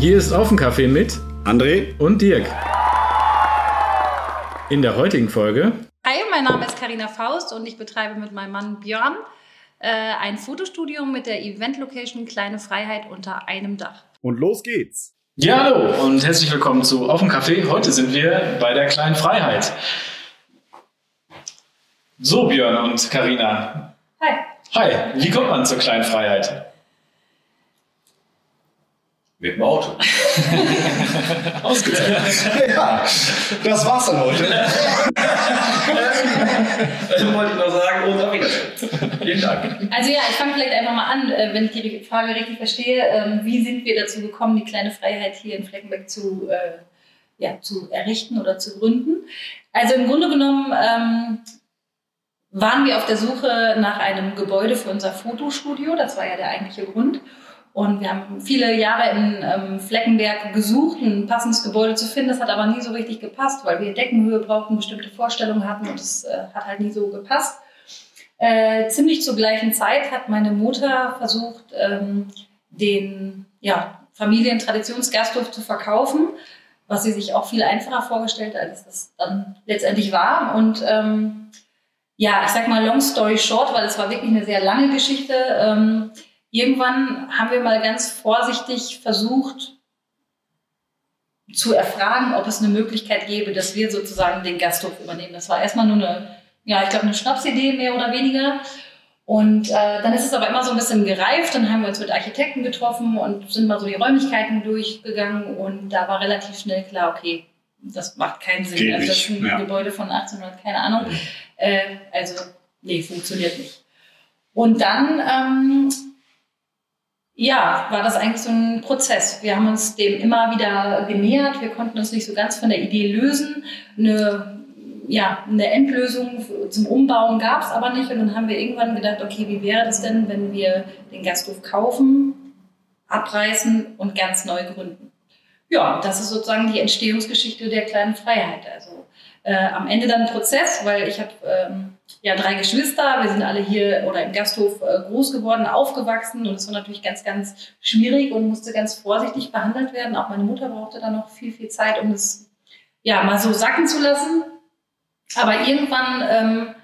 Hier ist Offencafé mit André und Dirk. In der heutigen Folge. Hi, mein Name ist Karina Faust und ich betreibe mit meinem Mann Björn äh, ein Fotostudio mit der Event-Location Kleine Freiheit unter einem Dach. Und los geht's. Ja, hallo und herzlich willkommen zu Offencafé. Heute sind wir bei der Kleinen Freiheit. So, Björn und Karina. Hi. Hi, wie kommt man zur Kleinen Freiheit? Mit dem Auto. Ausgezeichnet. Ja, das war's dann heute. Das wollte ich noch sagen auf Wiedersehen. Vielen Dank. Also ja, ich fange vielleicht einfach mal an, äh, wenn ich die Frage richtig verstehe. Ähm, wie sind wir dazu gekommen, die kleine Freiheit hier in Fleckenberg zu, äh, ja, zu errichten oder zu gründen? Also im Grunde genommen ähm, waren wir auf der Suche nach einem Gebäude für unser Fotostudio. Das war ja der eigentliche Grund. Und wir haben viele Jahre in ähm, Fleckenberg gesucht, ein passendes Gebäude zu finden. Das hat aber nie so richtig gepasst, weil wir Deckenhöhe brauchten, bestimmte Vorstellungen hatten und es äh, hat halt nie so gepasst. Äh, ziemlich zur gleichen Zeit hat meine Mutter versucht, ähm, den ja, Familientraditionsgasthof zu verkaufen, was sie sich auch viel einfacher vorgestellt hat, als das dann letztendlich war. Und ähm, ja, ich sag mal long story short, weil es war wirklich eine sehr lange Geschichte. Ähm, irgendwann haben wir mal ganz vorsichtig versucht zu erfragen, ob es eine Möglichkeit gäbe, dass wir sozusagen den Gasthof übernehmen. Das war erstmal nur eine, ja, ich glaube, eine Schnapsidee mehr oder weniger. Und äh, dann ist es aber immer so ein bisschen gereift. Dann haben wir uns mit Architekten getroffen und sind mal so die Räumlichkeiten durchgegangen. Und da war relativ schnell klar, okay, das macht keinen Sinn. Geht also das ist ein ja. Gebäude von 1800, keine Ahnung. Äh, also, nee, funktioniert nicht. Und dann ähm, ja, war das eigentlich so ein Prozess. Wir haben uns dem immer wieder genähert. Wir konnten uns nicht so ganz von der Idee lösen. Eine, ja, eine Endlösung zum Umbauen gab es aber nicht. Und dann haben wir irgendwann gedacht, okay, wie wäre das denn, wenn wir den Gasthof kaufen, abreißen und ganz neu gründen? Ja, das ist sozusagen die Entstehungsgeschichte der kleinen Freiheit. Also äh, am Ende dann ein Prozess, weil ich habe ähm, ja drei Geschwister, wir sind alle hier oder im Gasthof äh, groß geworden, aufgewachsen und es war natürlich ganz, ganz schwierig und musste ganz vorsichtig behandelt werden. Auch meine Mutter brauchte dann noch viel, viel Zeit, um das ja mal so sacken zu lassen. Aber irgendwann ähm,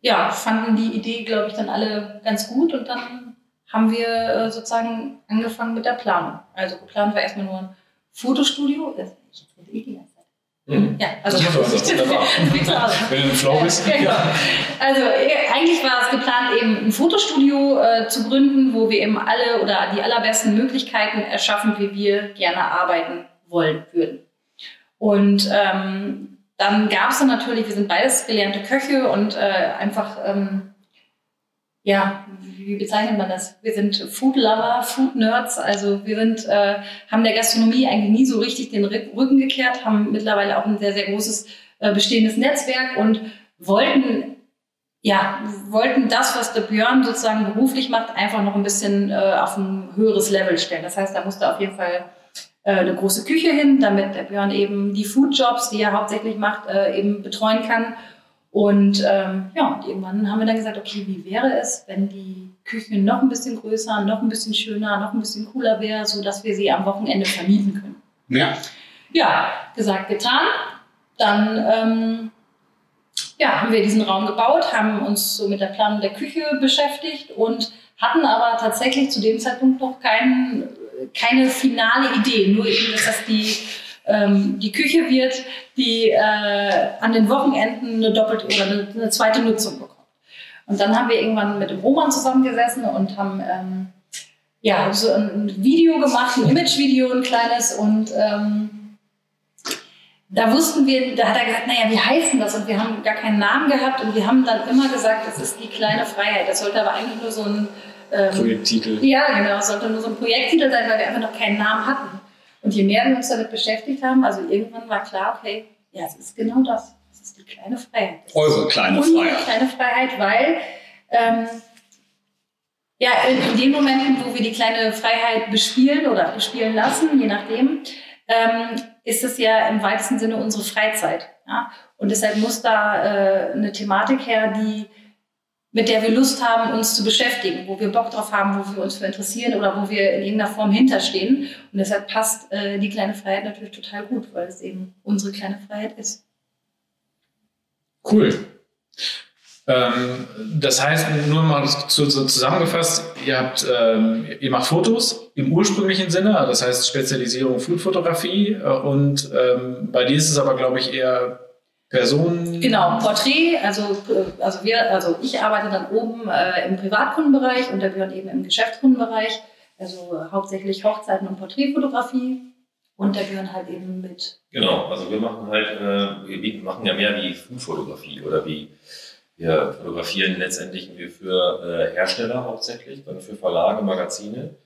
ja, fanden die Idee, glaube ich, dann alle ganz gut und dann haben wir äh, sozusagen angefangen mit der Planung. Also geplant war erstmal nur ein Fotostudio. Das- Ich eh die ganze Zeit. Mhm. Ja, also Ja, das. Wenn du im Flow bist. Genau. Also äh, eigentlich war es geplant, eben ein Fotostudio äh, zu gründen, wo wir eben alle oder die allerbesten Möglichkeiten erschaffen, wie wir gerne arbeiten wollen würden. Und ähm, dann gab es dann natürlich, wir sind beides gelernte Köche und äh, einfach, ähm, ja, wie bezeichnet man das? Wir sind Food Lover, Food Nerds, also wir sind, äh, haben der Gastronomie eigentlich nie so richtig den Rück- Rücken gekehrt, haben mittlerweile auch ein sehr, sehr großes äh, bestehendes Netzwerk und wollten ja, wollten das, was der Björn sozusagen beruflich macht, einfach noch ein bisschen äh, auf ein höheres Level stellen. Das heißt, da musste auf jeden Fall äh, eine große Küche hin, damit der Björn eben die Foodjobs, die er hauptsächlich macht, äh, eben betreuen kann. Und ähm, ja, und irgendwann haben wir dann gesagt, okay, wie wäre es, wenn die Küche noch ein bisschen größer, noch ein bisschen schöner, noch ein bisschen cooler wäre, so dass wir sie am Wochenende vermieten können. Ja, Ja, gesagt, getan. Dann ähm, ja, haben wir diesen Raum gebaut, haben uns so mit der Planung der Küche beschäftigt und hatten aber tatsächlich zu dem Zeitpunkt noch kein, keine finale Idee. Nur eben, dass das die, ähm, die Küche wird, die äh, an den Wochenenden eine doppelte oder eine, eine zweite Nutzung bekommt. Und dann haben wir irgendwann mit dem Roman zusammengesessen und haben ähm, ja, so ein Video gemacht, ein Imagevideo, ein kleines und ähm, da wussten wir, da hat er gesagt, naja, wie heißt denn das? Und wir haben gar keinen Namen gehabt und wir haben dann immer gesagt, das ist die kleine Freiheit. Das sollte aber eigentlich nur so ein ähm, Projekttitel. Ja, genau, sollte nur so ein Projekttitel sein, weil wir einfach noch keinen Namen hatten. Und je mehr wir uns damit beschäftigt haben, also irgendwann war klar, okay, ja, es ist genau das. Es ist die kleine Freiheit. Eure kleine unsere Freiheit. kleine Freiheit, weil ähm, ja, in, in den Momenten, wo wir die kleine Freiheit bespielen oder bespielen lassen, je nachdem, ähm, ist es ja im weitesten Sinne unsere Freizeit. Ja? Und deshalb muss da äh, eine Thematik her, die mit der wir Lust haben, uns zu beschäftigen, wo wir Bock drauf haben, wo wir uns für interessieren oder wo wir in irgendeiner Form hinterstehen. Und deshalb passt äh, die kleine Freiheit natürlich total gut, weil es eben unsere kleine Freiheit ist. Cool. Ähm, das heißt, nur mal so, so zusammengefasst, ihr, habt, ähm, ihr macht Fotos im ursprünglichen Sinne, also das heißt Spezialisierung Foodfotografie äh, und ähm, bei dir ist es aber, glaube ich, eher Personen. Genau, Porträt, also, äh, also, wir, also ich arbeite dann oben äh, im Privatkundenbereich und der Björn eben im Geschäftskundenbereich, also hauptsächlich Hochzeiten und Porträtfotografie und der Björn halt eben mit. Genau, also wir machen halt, äh, wir machen ja mehr wie Foodfotografie oder wie wir fotografieren letztendlich für äh, Hersteller hauptsächlich, dann für Verlage, Magazine,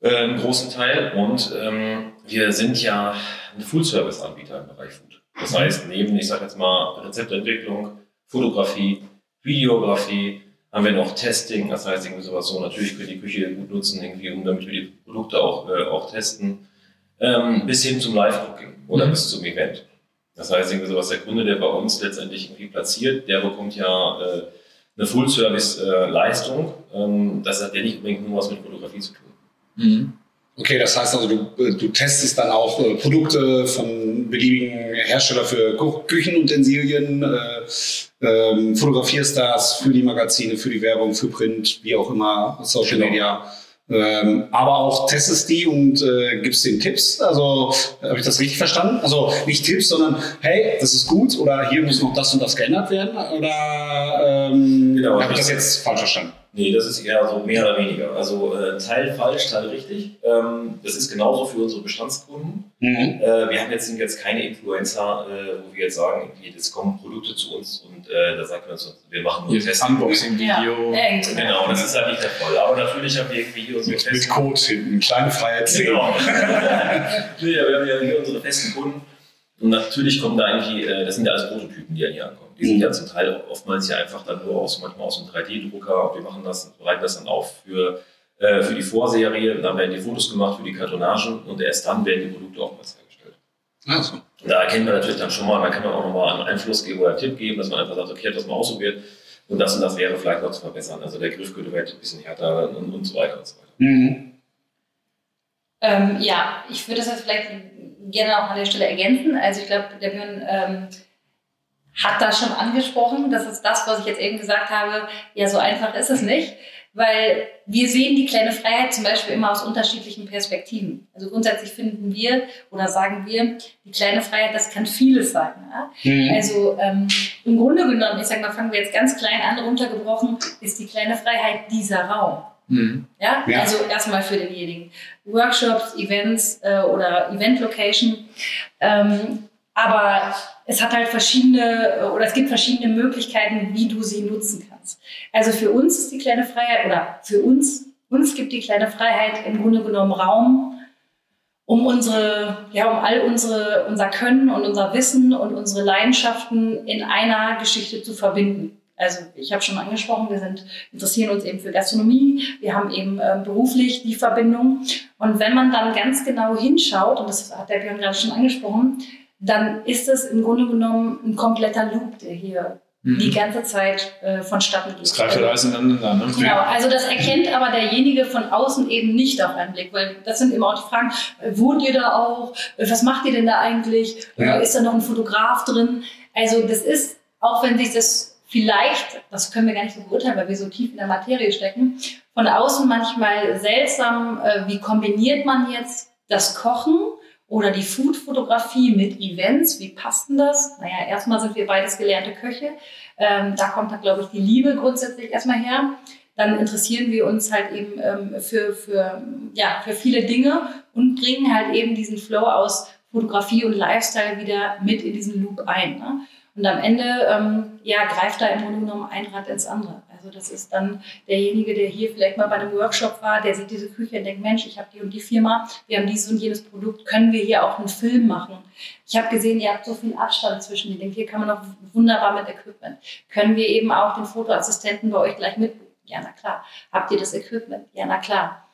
äh, einen großen Teil. Und ähm, wir sind ja ein Full-Service-Anbieter im Bereich Food. Das heißt, neben, ich sage jetzt mal, Rezeptentwicklung, Fotografie, Videografie, haben wir noch Testing, das heißt irgendwie sowas so, natürlich können wir die Küche gut nutzen, irgendwie, um damit wir die Produkte auch, äh, auch testen, ähm, bis hin zum Live-Cooking oder mhm. bis zum Event. Das heißt, irgendwie sowas, der Kunde, der bei uns letztendlich irgendwie platziert, der bekommt ja äh, eine Full-Service-Leistung. Äh, ähm, das hat ja nicht unbedingt nur was mit Fotografie zu tun. Mhm. Okay, das heißt also, du, äh, du testest dann auch äh, Produkte von beliebigen Herstellern für Küchenutensilien, äh, ähm, fotografierst das für die Magazine, für die Werbung, für Print, wie auch immer, Social genau. Media. Ähm, aber auch testest die und äh, gibst den Tipps. Also habe ich das richtig verstanden? Also nicht Tipps, sondern hey, das ist gut oder hier muss noch das und das geändert werden? Oder ähm, genau, habe ich das jetzt falsch verstanden? Nee, das ist eher so mehr oder weniger. Also äh, Teil falsch, Teil richtig. Ähm, das ist genauso für unsere Bestandskunden. Mhm. Äh, wir haben jetzt, sind jetzt keine Influencer, äh, wo wir jetzt sagen, jetzt kommen Produkte zu uns und äh, da sagt man so, wir machen nur Tests. Unboxing-Video. Ja. Genau, das ist halt nicht der Fall. Aber natürlich haben wir irgendwie hier unsere mit, Mit Code hinten, kleine Freiheit. Genau. nee, wir haben ja hier unsere festen Kunden. Und natürlich kommen da eigentlich, äh, das sind ja alles Prototypen, die ja hier ankommen. Die sind ja zum Teil oftmals ja einfach dann nur aus, manchmal aus einem 3D-Drucker und wir machen das, bereiten das dann auf für, äh, für die Vorserie. Dann werden die Fotos gemacht für die Kartonagen und erst dann werden die Produkte oftmals hergestellt. Also. Und da erkennen wir natürlich dann schon mal, da kann man auch nochmal einen Einfluss geben oder einen Tipp geben, dass man einfach sagt, okay, das mal ausprobiert und das und das wäre vielleicht noch zu verbessern. Also der Griffgürtel wird ein bisschen härter und, und so weiter und so weiter. Mhm. Ähm, ja, ich würde das jetzt vielleicht gerne auch an der Stelle ergänzen. Also ich glaube, der Björn ähm, hat das schon angesprochen. Das ist das, was ich jetzt eben gesagt habe. Ja, so einfach ist es nicht, weil wir sehen die kleine Freiheit zum Beispiel immer aus unterschiedlichen Perspektiven. Also grundsätzlich finden wir oder sagen wir, die kleine Freiheit, das kann vieles sein. Ja? Mhm. Also ähm, im Grunde genommen, ich sage mal, fangen wir jetzt ganz klein an, runtergebrochen, ist die kleine Freiheit dieser Raum. Mhm. Ja? ja? also erstmal für denjenigen. Workshops, Events äh, oder Event Location. Ähm, aber es hat halt verschiedene äh, oder es gibt verschiedene Möglichkeiten, wie du sie nutzen kannst. Also für uns ist die kleine Freiheit oder für uns, uns gibt die kleine Freiheit im Grunde genommen Raum, um unsere, ja, um all unsere, unser Können und unser Wissen und unsere Leidenschaften in einer Geschichte zu verbinden. Also ich habe schon angesprochen, wir sind, interessieren uns eben für Gastronomie, wir haben eben ähm, beruflich die Verbindung. Und wenn man dann ganz genau hinschaut, und das hat der Björn gerade schon angesprochen, dann ist es im Grunde genommen ein kompletter Loop, der hier mhm. die ganze Zeit äh, vonstatten geht. Das greift halt alles ineinander. Ne? Genau, also das erkennt aber derjenige von außen eben nicht auf einen Blick, weil das sind immer auch die Fragen, äh, wohnt ihr da auch? Äh, was macht ihr denn da eigentlich? Ja. Ist da noch ein Fotograf drin? Also das ist, auch wenn sich das vielleicht, das können wir gar nicht so beurteilen, weil wir so tief in der Materie stecken, von außen manchmal seltsam, äh, wie kombiniert man jetzt das Kochen oder die Food-Fotografie mit Events, wie passt denn das? Naja, erstmal sind wir beides gelernte Köche, ähm, da kommt da, glaube ich, die Liebe grundsätzlich erstmal her. Dann interessieren wir uns halt eben ähm, für, für, ja, für viele Dinge und bringen halt eben diesen Flow aus Fotografie und Lifestyle wieder mit in diesen Loop ein. Ne? Und am Ende ähm, ja, greift da im Grunde genommen ein Rad ins andere. Also das ist dann derjenige, der hier vielleicht mal bei einem Workshop war, der sieht diese Küche und denkt, Mensch, ich habe die und die Firma, wir haben dieses und jenes Produkt, können wir hier auch einen Film machen? Ich habe gesehen, ihr habt so viel Abstand zwischen den Dingen. Hier kann man auch wunderbar mit Equipment. Können wir eben auch den Fotoassistenten bei euch gleich mitbuchen? Ja, na klar. Habt ihr das Equipment? Ja, na klar.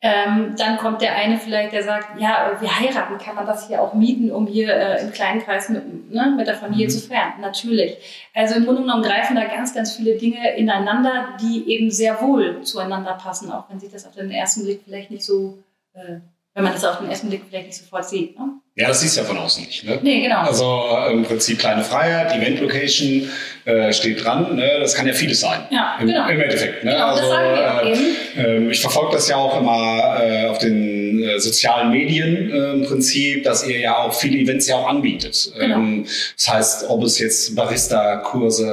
Ähm, dann kommt der eine vielleicht, der sagt, ja, wir heiraten, kann man das hier auch mieten, um hier äh, im kleinen Kreis mit, ne, mit der Familie mhm. zu feiern? Natürlich. Also im Grunde genommen greifen da ganz, ganz viele Dinge ineinander, die eben sehr wohl zueinander passen, auch wenn sich das auf den ersten Blick vielleicht nicht so, äh, wenn man das auf den ersten Blick vielleicht nicht sofort sieht. Ne? Ja, das siehst du ja von außen nicht. Ne? Nee, genau. Also im Prinzip kleine Freiheit, Event Location äh, steht dran. Ne? Das kann ja vieles sein. Ja, Im, genau. Im Endeffekt. Ne? Genau, also, das sagen wir auch äh, eben. äh, ich verfolge das ja auch immer äh, auf den äh, sozialen Medien äh, im Prinzip, dass ihr ja auch viele Events ja auch anbietet. Genau. Ähm, das heißt, ob es jetzt Barista-Kurse,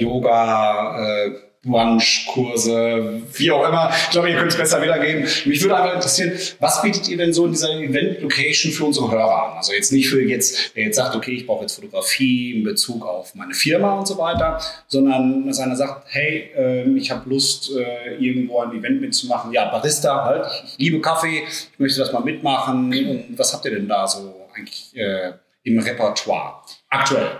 Yoga, Brunch-Kurse, wie auch immer. Ich glaube, ihr könnt es besser wiedergeben. Mich würde einfach interessieren, was bietet ihr denn so in dieser Event-Location für unsere Hörer an? Also jetzt nicht für jetzt, wer jetzt sagt, okay, ich brauche jetzt Fotografie in Bezug auf meine Firma und so weiter, sondern dass einer sagt, hey, ähm, ich habe Lust, äh, irgendwo ein Event mitzumachen. Ja, Barista halt, ich, ich liebe Kaffee, ich möchte das mal mitmachen. Und was habt ihr denn da so eigentlich äh, im Repertoire? Aktuell.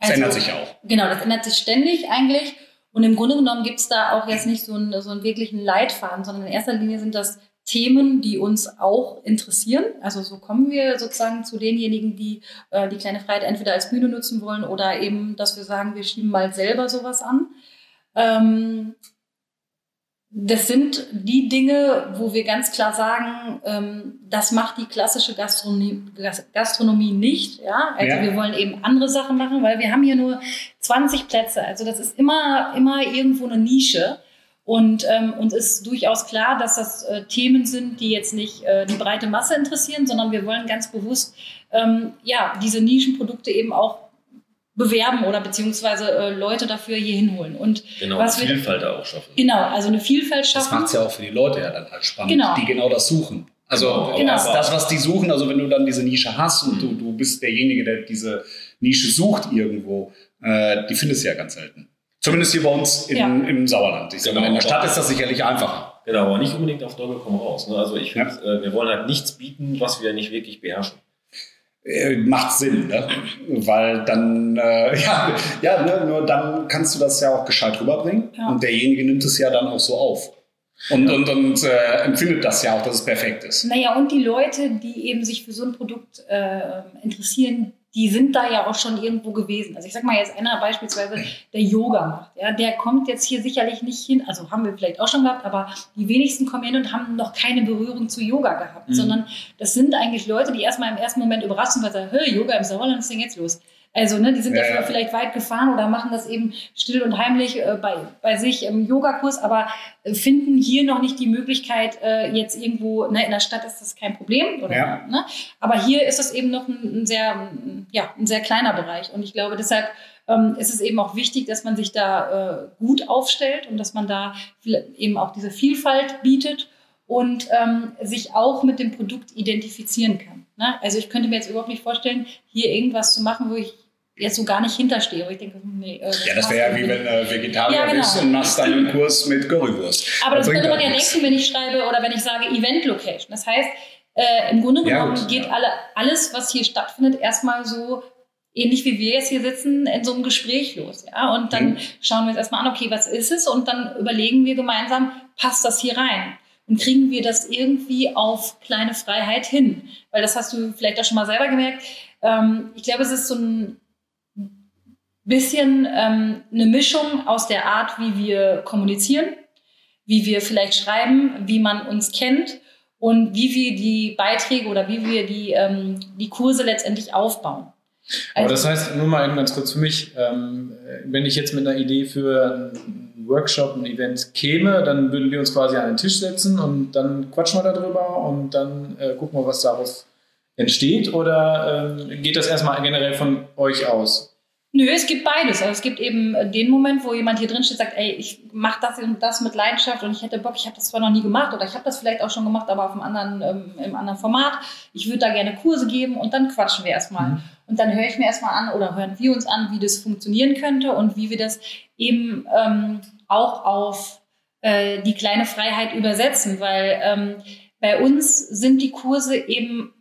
Das Also- ändert sich auch. Genau, das ändert sich ständig eigentlich. Und im Grunde genommen gibt es da auch jetzt nicht so einen, so einen wirklichen Leitfaden, sondern in erster Linie sind das Themen, die uns auch interessieren. Also so kommen wir sozusagen zu denjenigen, die äh, die kleine Freiheit entweder als Bühne nutzen wollen oder eben, dass wir sagen, wir schieben mal selber sowas an. Ähm, das sind die Dinge, wo wir ganz klar sagen, ähm, das macht die klassische Gastronomie, Gas- Gastronomie nicht. Ja? Also Ja. wir wollen eben andere Sachen machen, weil wir haben hier nur 20 Plätze. Also das ist immer, immer irgendwo eine Nische. Und ähm, uns ist durchaus klar, dass das äh, Themen sind, die jetzt nicht äh, die breite Masse interessieren, sondern wir wollen ganz bewusst ähm, ja, diese Nischenprodukte eben auch bewerben oder beziehungsweise äh, Leute dafür hier hinholen. Und Genau, Was wir- Vielfalt da auch schaffen. genau, also eine Vielfalt Das schaffen. macht es ja auch für die Leute ja dann halt spannend, Genau. die genau das suchen. Also Genau. das, das, was die suchen, also wenn du dann diese Nische hast und du, du bist derjenige, der diese Nische sucht irgendwo, äh, die findest du ja ganz selten. Zumindest hier bei uns in, Ja. im Sauerland. Ich sag mal, Genau. in der Stadt ist das sicherlich einfacher. Genau, aber nicht unbedingt auf Teufel komm raus. Ne? Also ich finde, äh, wir wollen halt nichts bieten, was wir nicht wirklich beherrschen. Äh, macht Sinn, ne? weil dann, äh, ja, ja ne? nur dann kannst du das ja auch gescheit rüberbringen Ja. und derjenige nimmt es ja dann auch so auf. Und, und, und äh, empfindet das ja auch, dass es perfekt ist. Naja, und die Leute, die eben sich für so ein Produkt äh, interessieren, die sind da ja auch schon irgendwo gewesen. Also ich sag mal jetzt einer beispielsweise, der Yoga macht, ja, der kommt jetzt hier sicherlich nicht hin, also haben wir vielleicht auch schon gehabt, aber die wenigsten kommen hin und haben noch keine Berührung zu Yoga gehabt, Mhm. sondern das sind eigentlich Leute, die erstmal im ersten Moment überrascht sind, weil sie sagen, hey, Yoga im Sauerland, was ist denn jetzt los? Also, ne, die sind Ja, dafür ja. vielleicht weit gefahren oder machen das eben still und heimlich äh, bei, bei sich im Yogakurs, aber äh, finden hier noch nicht die Möglichkeit, äh, jetzt irgendwo, ne, in der Stadt ist das kein Problem, oder, Ja. ne? aber hier ist es eben noch ein, ein sehr, ja, ein sehr kleiner Bereich und ich glaube, deshalb ähm, ist es eben auch wichtig, dass man sich da äh, gut aufstellt und dass man da eben auch diese Vielfalt bietet und ähm, sich auch mit dem Produkt identifizieren kann. Ne? Also ich könnte mir jetzt überhaupt nicht vorstellen, hier irgendwas zu machen, wo ich jetzt so gar nicht hinterstehe. Wo ich denke, nee, äh, Ja, das wäre ja wie wenn du Vegetarier Ja, genau. bist und machst dann einen Kurs mit Currywurst. aber das könnte man ja nichts. denken, wenn ich schreibe oder wenn ich sage Event Location. Das heißt, äh, im Grunde Ja, genommen gut, geht ja. alle, alles, was hier stattfindet, erstmal so ähnlich wie wir jetzt hier sitzen, in so einem Gespräch los. Ja? Und dann Mhm. schauen wir uns erstmal an, okay, was ist es? Und dann überlegen wir gemeinsam, passt das hier rein? Und kriegen wir das irgendwie auf kleine Freiheit hin? Weil das hast du vielleicht auch schon mal selber gemerkt. Ähm, ich glaube, es ist so ein bisschen ähm, eine Mischung aus der Art, wie wir kommunizieren, wie wir vielleicht schreiben, wie man uns kennt und wie wir die Beiträge oder wie wir die, ähm, die Kurse letztendlich aufbauen. Aber Also- das heißt, nur mal ganz kurz für mich, ähm, wenn ich jetzt mit einer Idee für einen Workshop, ein Event käme, dann würden wir uns quasi an den Tisch setzen und dann quatschen wir darüber und dann äh, gucken wir, was daraus entsteht. Oder ähm, geht das erstmal generell von euch aus? Nö, es gibt beides. Also es gibt eben den Moment, wo jemand hier drin steht, sagt, ey, ich mache das und das mit Leidenschaft und ich hätte Bock, ich habe das zwar noch nie gemacht oder ich habe das vielleicht auch schon gemacht, aber auf einem anderen, ähm, im anderen Format. Ich würde da gerne Kurse geben und dann quatschen wir erstmal. Mhm. Und dann höre ich mir erstmal an oder hören wir uns an, wie das funktionieren könnte und wie wir das eben ähm, auch auf äh, die kleine Freiheit übersetzen, weil ähm, bei uns sind die Kurse eben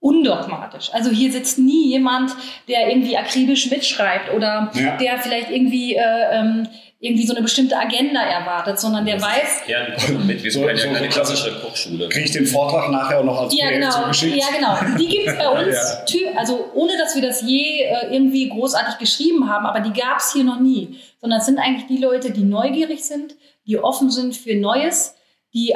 undogmatisch. Also hier sitzt nie jemand, der irgendwie akribisch mitschreibt oder Ja. der vielleicht irgendwie äh, ähm, irgendwie so eine bestimmte Agenda erwartet, sondern der weiß. Ja, mit. Wir So- keine, so- keine so- klassische Kochschule. Kriege ich den Vortrag nachher auch noch als Ja, PDF genau. zugeschickt? Ja, genau. Die gibt es bei uns, Ja. also ohne dass wir das je äh, irgendwie großartig geschrieben haben, aber die gab es hier noch nie. Sondern es sind eigentlich die Leute, die neugierig sind, die offen sind für Neues, die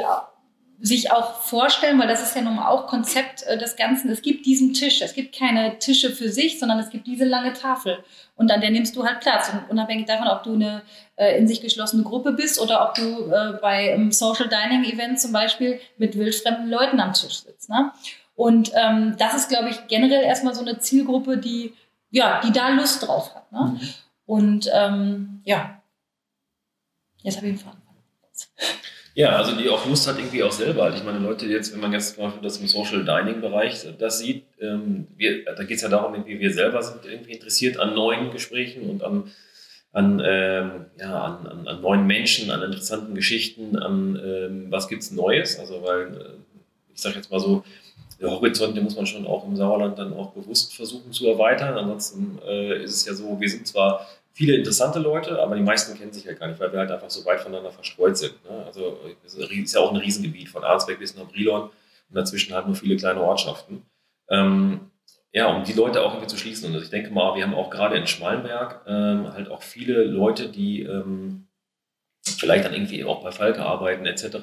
sich auch vorstellen, weil das ist ja nun auch Konzept äh, des Ganzen. Es gibt diesen Tisch, es gibt keine Tische für sich, sondern es gibt diese lange Tafel. Und an der nimmst du halt Platz. Und unabhängig davon, ob du eine äh, in sich geschlossene Gruppe bist oder ob du äh, bei einem Social Dining Event zum Beispiel mit wildfremden Leuten am Tisch sitzt. Ne? Und ähm, das ist, glaube ich, generell erstmal so eine Zielgruppe, die, ja, die da Lust drauf hat. Ne? Und ähm, ja, jetzt habe ich einen Faden. Ja, also die auch Lust hat irgendwie auch selber. Ich meine, Leute jetzt, wenn man jetzt zum Beispiel das im Social Dining Bereich das sieht, ähm, wir, da geht es ja darum, irgendwie wir selber sind irgendwie interessiert an neuen Gesprächen und an, an, ähm, ja, an, an, an neuen Menschen, an interessanten Geschichten, an ähm, was gibt's Neues. Also weil, äh, ich sage jetzt mal so, der Horizont, den muss man schon auch im Sauerland dann auch bewusst versuchen zu erweitern. Ansonsten äh, ist es ja so, wir sind zwar viele interessante Leute, aber die meisten kennen sich ja gar nicht, weil wir halt einfach so weit voneinander verstreut sind. Ne? Also es ist ja auch ein Riesengebiet von Arnsberg bis nach Brilon und dazwischen halt nur viele kleine Ortschaften. Ähm, ja, um die Leute auch irgendwie zu schließen. Und also ich denke mal, wir haben auch gerade in Schmalenberg ähm, halt auch viele Leute, die ähm, vielleicht dann irgendwie auch bei Falke arbeiten etc.,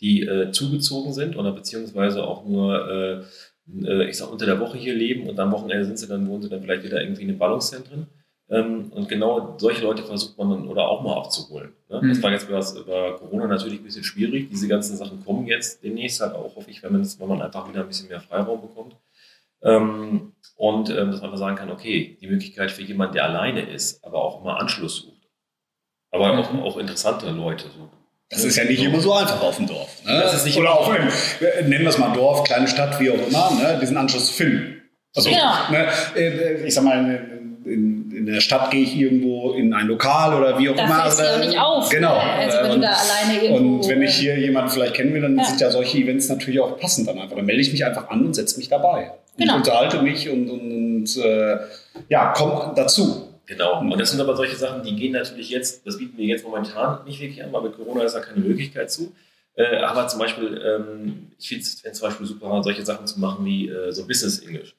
die äh, zugezogen sind oder beziehungsweise auch nur, äh, äh, ich sag, unter der Woche hier leben und am Wochenende sind sie dann, wohnen sie dann vielleicht wieder irgendwie in den Ballungszentren. Ähm, und genau solche Leute versucht man dann oder auch mal abzuholen. Ne? Mhm. Das war jetzt über, Corona natürlich ein bisschen schwierig. Diese ganzen Sachen kommen jetzt demnächst halt auch, hoffe ich, wenn man, das, wenn man einfach wieder ein bisschen mehr Freiraum bekommt. Ähm, und ähm, dass man einfach sagen kann, okay, die Möglichkeit für jemanden, der alleine ist, aber auch mal Anschluss sucht. Aber auch, Mhm. auch interessante Leute sucht. Das ist ja nicht immer so einfach auf dem Dorf. Ne? Das ist nicht Oder auf einem, äh, nennen wir es mal Dorf, kleine Stadt, wie auch immer, ne? diesen Anschluss zu finden. Also, Genau. ne, äh, ich sag mal, in, in der Stadt gehe ich irgendwo in ein Lokal oder wie auch Da immer. fällst du ja Also, nicht auf. Genau. Also wenn Äh, du da alleine irgendwo... Und wenn ich äh, hier jemanden vielleicht kennen will, dann Ja. sind ja solche Events natürlich auch passend dann einfach. Dann melde ich mich einfach an und setze mich dabei. Genau. Und unterhalte mich und, und, und äh, ja, komm dazu. Genau. Und das sind aber solche Sachen, die gehen natürlich jetzt, das bieten wir jetzt momentan nicht wirklich an, weil mit Corona ist da keine Möglichkeit zu. Äh, aber zum Beispiel, ähm, ich finde es zum Beispiel super, solche Sachen zu machen wie äh, so Business English.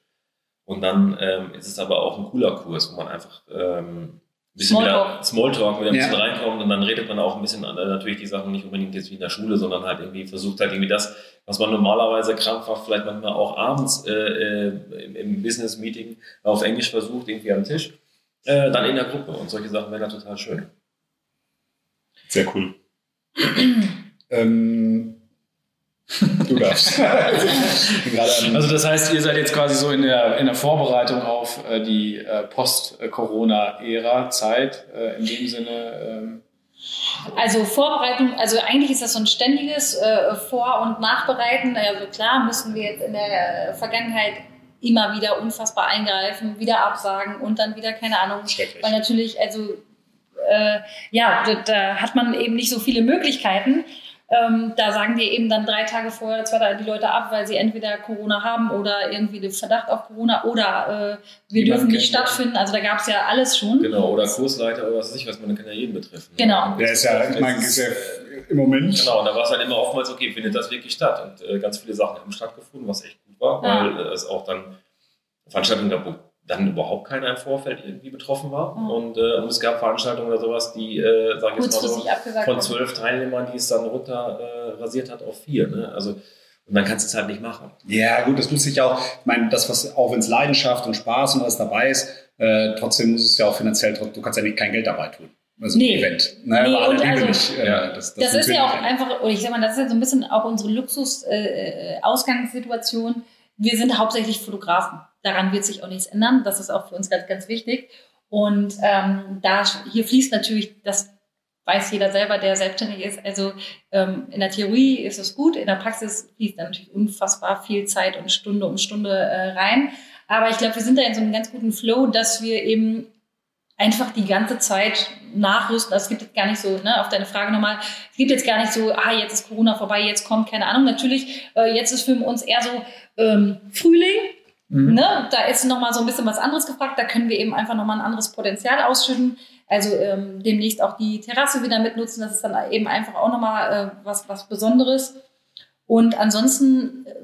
Und dann ähm, ist es aber auch ein cooler Kurs, wo man einfach ähm, ein bisschen Smalltalk. wieder Smalltalk wieder ein Ja. bisschen reinkommt und dann redet man auch ein bisschen äh, natürlich die Sachen nicht unbedingt jetzt wie in der Schule, sondern halt irgendwie versucht halt irgendwie das, was man normalerweise krampfhaft vielleicht manchmal auch abends äh, äh, im, im Business Meeting auf Englisch versucht, irgendwie am Tisch, äh, dann in der Gruppe. Und solche Sachen wären da total schön. Sehr cool. ähm, du darfst. Also das heißt, ihr seid jetzt quasi so in der, in der Vorbereitung auf äh, die äh, Post-Corona-Ära-Zeit, äh, in dem Sinne. Ähm, Also Vorbereitung, also eigentlich ist das so ein ständiges äh, Vor- und Nachbereiten. Also klar müssen wir jetzt in der Vergangenheit immer wieder unfassbar eingreifen, wieder absagen und dann wieder, keine Ahnung, weil natürlich, also äh, ja, da, da hat man eben nicht so viele Möglichkeiten. Ähm, da sagen die eben dann drei Tage vorher zwar da die Leute ab, weil sie entweder Corona haben oder irgendwie den Verdacht auf Corona oder äh, wir Niemand dürfen nicht stattfinden. Also da gab es ja alles schon. Genau, oder Kursleiter oder was weiß ich was, man kann ja jeden betreffen. Genau. Der ist ja, ich meine, ist ja im Moment. Genau, und da war es halt immer oftmals, okay, findet das wirklich statt? Und äh, ganz viele Sachen haben stattgefunden, was echt gut war, Ja. weil äh, es auch dann Veranstaltungen gab, wo dann überhaupt keiner im Vorfeld irgendwie betroffen war. Ja. Und, äh, und es gab Veranstaltungen oder sowas, die, äh, sag ich jetzt mal so, von zwölf Teilnehmern, die es dann runter äh, rasiert hat auf vier. Ne? Also, und dann kannst du es halt nicht machen. Ja, gut, das muss sich ja auch, ich meine, das, was, auch wenn es Leidenschaft und Spaß und alles dabei ist, äh, trotzdem muss es ja auch finanziell, du kannst ja nicht kein Geld dabei tun. Also Nee. ein Event. Ne, Nee, aber alle und also- nicht. Äh, Ja. das, Das, ist ja auch funktioniert einfach, oder ich sag mal, das ist ja so ein bisschen auch unsere Luxus-Ausgangssituation. wir sind hauptsächlich Fotografen. Daran wird sich auch nichts ändern. Das ist auch für uns ganz, ganz wichtig. Und ähm, da hier fließt natürlich, das weiß jeder selber, der selbstständig ist. Also ähm, in der Theorie ist es gut, in der Praxis fließt da natürlich unfassbar viel Zeit und Stunde um Stunde äh, rein. Aber ich glaube, wir sind da in so einem ganz guten Flow, dass wir eben einfach die ganze Zeit nachrüsten. Also es gibt jetzt gar nicht so, ne, auf deine Frage nochmal, es gibt jetzt gar nicht so, ah, jetzt ist Corona vorbei, jetzt kommt, keine Ahnung. Natürlich, äh, jetzt ist für uns eher so ähm, Frühling. Mhm. Ne? Da ist nochmal so ein bisschen was anderes gefragt. Da können wir eben einfach nochmal ein anderes Potenzial ausschütten. Also ähm, demnächst auch die Terrasse wieder mitnutzen. Das ist dann eben einfach auch nochmal äh, was, was Besonderes. Und ansonsten äh,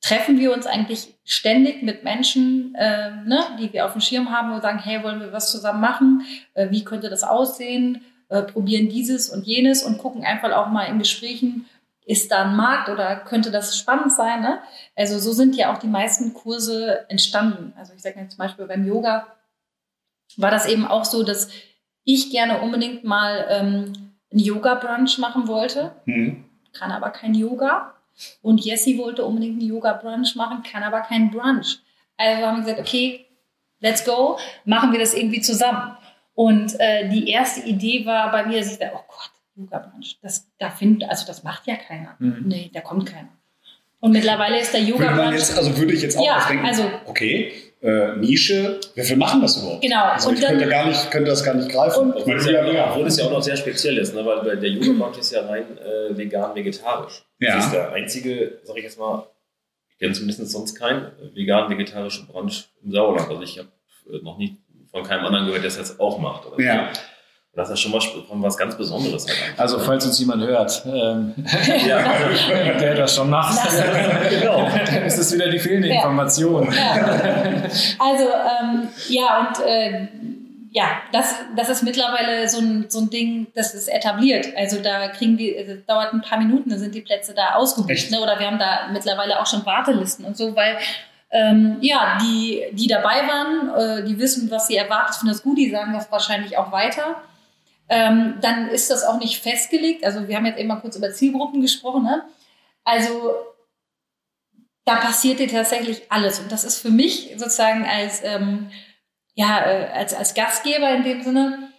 treffen wir uns eigentlich ständig mit Menschen, äh, ne, die wir auf dem Schirm haben und sagen, hey, wollen wir was zusammen machen? Äh, wie könnte das aussehen? Äh, probieren dieses und jenes und gucken einfach auch mal in Gesprächen, ist da ein Markt oder könnte das spannend sein? Ne? Also so sind ja auch die meisten Kurse entstanden. Also ich sage jetzt zum Beispiel beim Yoga war das eben auch so, dass ich gerne unbedingt mal ähm, einen Yoga-Brunch machen wollte, mhm. kann aber kein Yoga. Und Jessie wollte unbedingt einen Yoga-Brunch machen, kann aber keinen Brunch. Also haben wir gesagt, okay, let's go, machen wir das irgendwie zusammen. Und äh, die erste Idee war bei mir, dass ich dachte, oh Gott, Yoga-Brunch, das, da findet, also das macht ja keiner. Mhm. Nee, da kommt keiner. Und mittlerweile ist der Yoga-Brunch... Also würde ich jetzt auch ja, denken, also, okay, äh, Nische, wie viel machen das überhaupt? Genau. Also ich könnte, gar nicht, könnte das gar nicht greifen. Und, meine, ja, ja, obwohl es ja auch noch sehr speziell ist, ne? weil der Yoga-Brunch ist ja rein äh, vegan-vegetarisch. Ja. Das ist der einzige, sag ich jetzt mal, ich kenne zumindest sonst keinen vegan-vegetarischen Brunch im Sauerland. Also ich habe äh, noch nie von keinem anderen gehört, der es jetzt auch macht. Oder ja. Das ist schon mal was ganz Besonderes. Halt also falls uns jemand hört, ähm, der das schon macht, genau. ist es wieder die fehlende ja. Information. Ja. Also ähm, ja, und äh, ja, das, das ist mittlerweile so ein, so ein Ding, das ist etabliert. Also da kriegen die, das dauert ein paar Minuten, dann sind die Plätze da ausgebucht. Ne? Oder wir haben da mittlerweile auch schon Wartelisten und so, weil ähm, ja, die, die dabei waren, äh, die wissen, was sie erwartet, finden das gut, die sagen das wahrscheinlich auch weiter ähm, dann ist das auch nicht festgelegt. Also wir haben jetzt eben mal kurz über Zielgruppen gesprochen. Ne? Also da passiert dir tatsächlich alles. Und das ist für mich sozusagen als, ähm, ja, äh, als, als Gastgeber in dem Sinne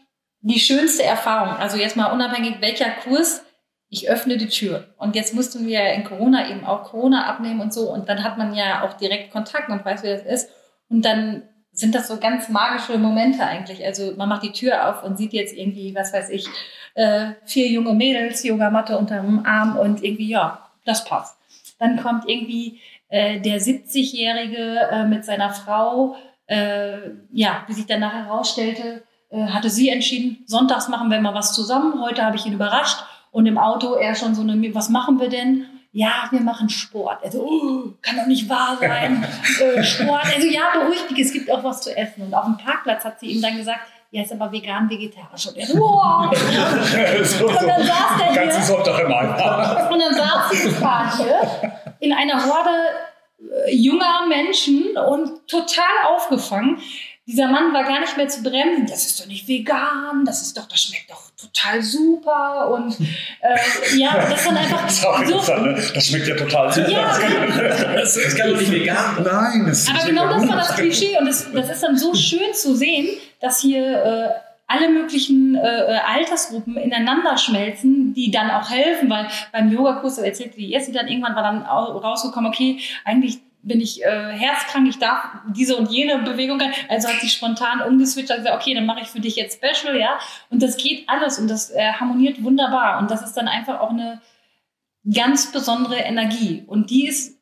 die schönste Erfahrung. Also jetzt mal unabhängig welcher Kurs, ich öffne die Tür. Und jetzt mussten wir in Corona eben auch Corona abnehmen und so. Und dann hat man ja auch direkt Kontakt und weiß, wie das ist. Und dann sind das so ganz magische Momente eigentlich. Also man macht die Tür auf und sieht jetzt irgendwie, was weiß ich, äh, vier junge Mädels, Yogamatte unter dem Arm und irgendwie, ja, das passt. Dann kommt irgendwie äh, der 70-Jährige äh, mit seiner Frau, ja, wie sich dann nachher herausstellte, hatte sie entschieden, sonntags machen wir mal was zusammen. Heute habe ich ihn überrascht und im Auto er schon so eine, was machen wir denn? Ja, wir machen Sport. Also, oh, kann doch nicht wahr sein. äh, Sport. Also, ja, beruhigt dich, es gibt auch was zu essen. Und auf dem Parkplatz hat sie ihm dann gesagt, ja, ist aber vegan, vegetarisch. Und er so, wow. so, und dann saß der hier. Und dann saß dieses hier in einer Horde äh, junger Menschen und total aufgefangen. Dieser Mann war gar nicht mehr zu bremsen. Das ist doch nicht vegan, das ist doch, das schmeckt doch total super und äh, ja, das dann einfach das, so, ne? das schmeckt ja total super. Ja, das, das kann doch nicht vegan Nein, das Aber genau das war das Klischee und das, das ist dann so schön zu sehen, dass hier äh, alle möglichen äh, Altersgruppen ineinander schmelzen, die dann auch helfen, weil beim Yogakurs erzählte die erste dann irgendwann war dann rausgekommen, okay, eigentlich bin ich äh, herzkrank, ich darf diese und jene Bewegung. Also hat sie spontan umgeswitcht und gesagt, okay, dann mache ich für dich jetzt Special, ja. Und das geht alles und das äh, harmoniert wunderbar. Und das ist dann einfach auch eine ganz besondere Energie. Und die ist,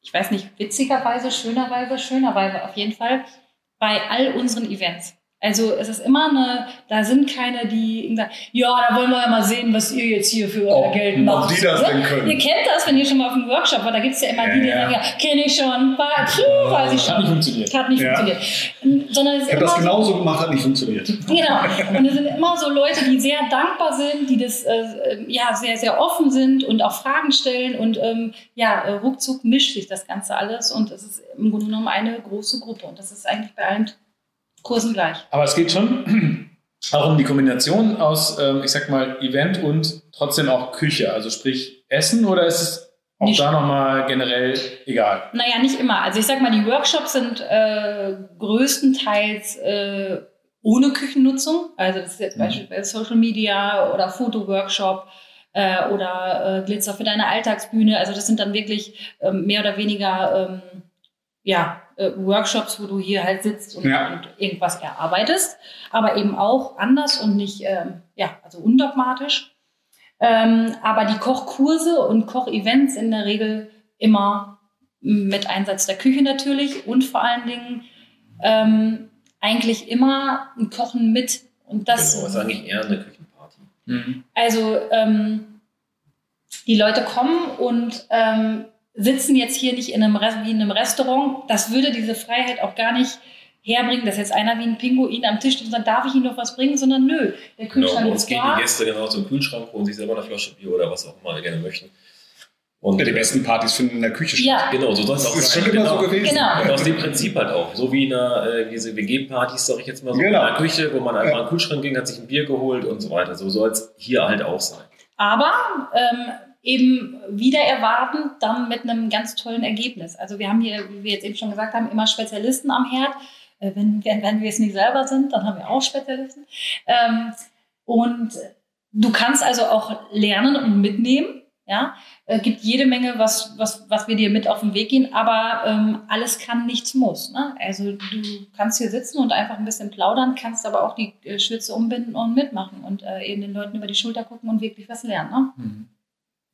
ich weiß nicht, witzigerweise, schönerweise, schönerweise auf jeden Fall bei all unseren Events. Also es ist immer eine, da sind keine, die sagen, ja, da wollen wir ja mal sehen, was ihr jetzt hier für euer Geld macht. Ob die das denn können. Ihr kennt das, wenn ihr schon mal auf einem Workshop war, da gibt es ja immer ja, die, die ja. sagen, ja, kenne ich schon, war, pfuh, weiß ich schon. Hat nicht funktioniert. Hat nicht ja. funktioniert. Sondern es ich habe das genauso so, gemacht, hat nicht funktioniert. Genau. Und es sind immer so Leute, die sehr dankbar sind, die das äh, ja sehr, sehr offen sind und auch Fragen stellen und ähm, ja, äh, ruckzuck mischt sich das Ganze alles und es ist im Grunde genommen eine große Gruppe und das ist eigentlich bei allen Kursen gleich. Aber es geht schon auch um die Kombination aus, ähm, ich sag mal, Event und trotzdem auch Küche, also sprich Essen oder ist es auch nicht, da nochmal generell egal? Naja, nicht immer. Also ich sag mal, die Workshops sind äh, größtenteils äh, ohne Küchennutzung. Also das ist jetzt mhm. beispielsweise Social Media oder Fotoworkshop äh, oder äh, Glitzer für deine Alltagsbühne. Also das sind dann wirklich ähm, mehr oder weniger ähm, ja, äh, Workshops, wo du hier halt sitzt und, ja. und, irgendwas erarbeitest, aber eben auch anders und nicht, ähm, ja, also undogmatisch. Ähm, aber die Kochkurse und Kochevents in der Regel immer mit Einsatz der Küche natürlich und vor allen Dingen ähm, eigentlich immer ein Kochen mit. Und das, genau, ist eigentlich eher eine Küchenparty. Mhm. also ähm, die Leute kommen und ähm, sitzen jetzt hier nicht in einem, wie in einem Restaurant. Das würde diese Freiheit auch gar nicht herbringen, dass jetzt einer wie ein Pinguin am Tisch steht und sagt, darf ich Ihnen noch was bringen, sondern nö, der Genau, Kühlschrank uns ist gehen da. die Gäste genau zum Kühlschrank, holen sich selber eine Flasche Bier oder was auch immer sie gerne möchten. Und Ja, die besten Partys finden in der Küche statt. Ja, Genau, so soll es auch ist sein. schon immer genau. so gewesen. Genau. Und aus dem Prinzip halt auch. So wie in einer, äh, diese WG-Partys, sag ich jetzt mal so, Genau. in der Küche, wo man einfach in den Kühlschrank ging, hat sich ein Bier geholt und so weiter. So soll es hier halt auch sein. aber ähm, eben wieder erwarten, dann mit einem ganz tollen Ergebnis. Also wir haben hier, wie wir jetzt eben schon gesagt haben, immer Spezialisten am Herd. Äh, wenn, wenn, wenn wir es nicht selber sind, dann haben wir auch Spezialisten. Ähm, und du kannst also auch lernen und mitnehmen. Ja, äh, gibt jede Menge, was, was, was wir dir mit auf den Weg gehen, aber ähm, alles kann, nichts muss. Ne? Also du kannst hier sitzen und einfach ein bisschen plaudern, kannst aber auch die äh, Schürze umbinden und mitmachen und äh, eben den Leuten über die Schulter gucken und wirklich was lernen. Ne? Mhm.